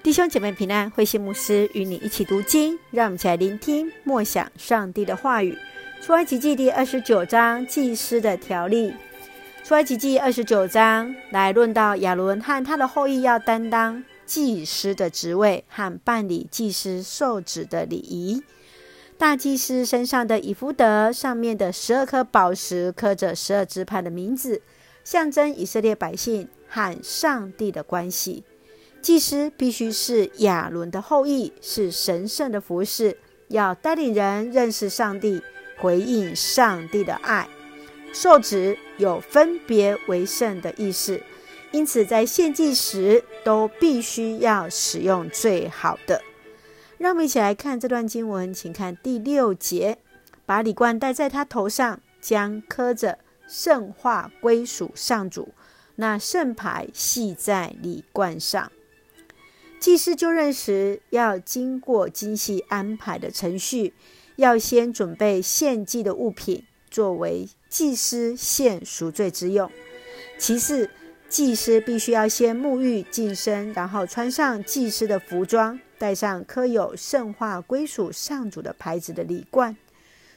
弟兄姐妹平安，慧馨牧师与你一起读经，让我们一起来聆听默想上帝的话语。出埃及记第二十九章祭司的条例。出埃及记二十九章来论到亚伦和他的后裔要担当祭司的职位和办理祭司受职的礼仪。大祭司身上的以弗得上面的十二颗宝石刻着十二支派的名字，象征以色列百姓和上帝的关系。祭司必须是亚伦的后裔，是神圣的服侍，要带领人认识上帝，回应上帝的爱。受职有分别为圣的意思，因此在献祭时都必须要使用最好的。让我们一起来看这段经文，请看第六节：把礼冠戴在他头上，将刻着圣化归属上主，那圣牌系在礼冠上。祭司就任时要经过精细安排的程序，要先准备献祭的物品，作为祭司献赎罪之用。其次，祭司必须要先沐浴净身，然后穿上祭司的服装，戴上刻有圣化归属上主的牌子的礼冠，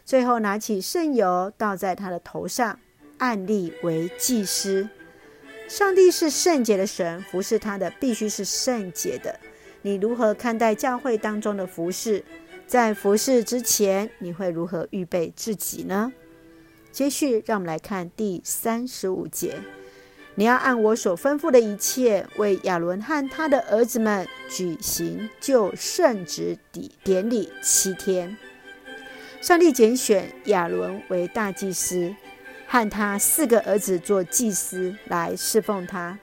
最后拿起圣油倒在他的头上，按立为祭司。上帝是圣洁的神，服侍他的必须是圣洁的。你如何看待教会当中的服侍？在服侍之前，你会如何预备自己呢？接续，让我们来看第三十五节：你要按我所吩咐的一切，为亚伦和他的儿子们举行就圣职典礼七天。上帝拣选亚伦为大祭司。和他四个儿子做祭司来侍奉他。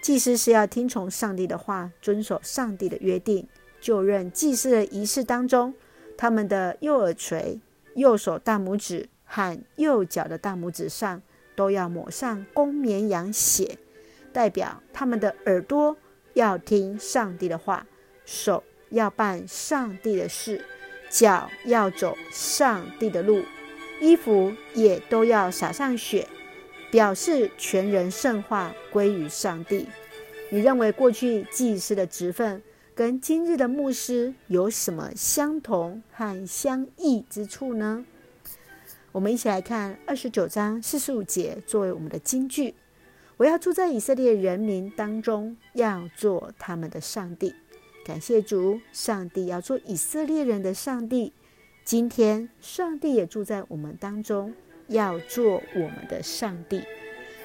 祭司是要听从上帝的话，遵守上帝的约定。就任祭司的仪式当中，他们的右耳垂、右手大拇指和右脚的大拇指上都要抹上公绵羊血，代表他们的耳朵要听上帝的话，手要办上帝的事，脚要走上帝的路。衣服也都要洒上血，表示全人圣化归于上帝。你认为过去祭司的职分跟今日的牧师有什么相同和相异之处呢？我们一起来看二十九章四十五节作为我们的金句：我要住在以色列人民当中，要做他们的上帝。感谢主，上帝要做以色列人的上帝。今天，上帝也住在我们当中，要做我们的上帝。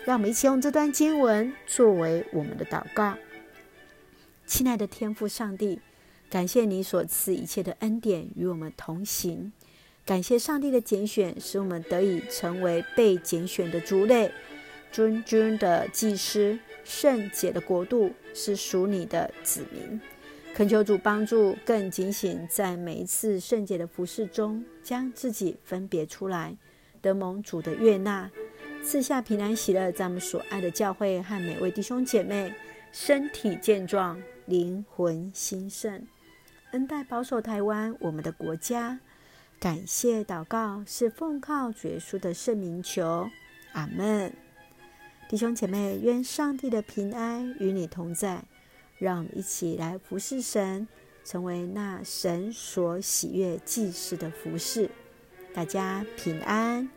让我们一起用这段经文作为我们的祷告。亲爱的天父上帝，感谢你所赐一切的恩典与我们同行。感谢上帝的拣选，使我们得以成为被拣选的族类，尊尊的祭司，圣洁的国度，是属你的子民。恳求主帮助，更警醒，在每一次圣洁的服事中，将自己分别出来，得蒙主的悦纳，赐下平安喜乐，在我们所爱的教会和每位弟兄姐妹身体健壮，灵魂兴盛，恩待保守台湾我们的国家。感谢祷告是奉靠主耶稣的圣名求，阿门。弟兄姐妹，愿上帝的平安与你同在。让我们一起来服侍神，成为那神所喜悦祭司的服侍。大家平安。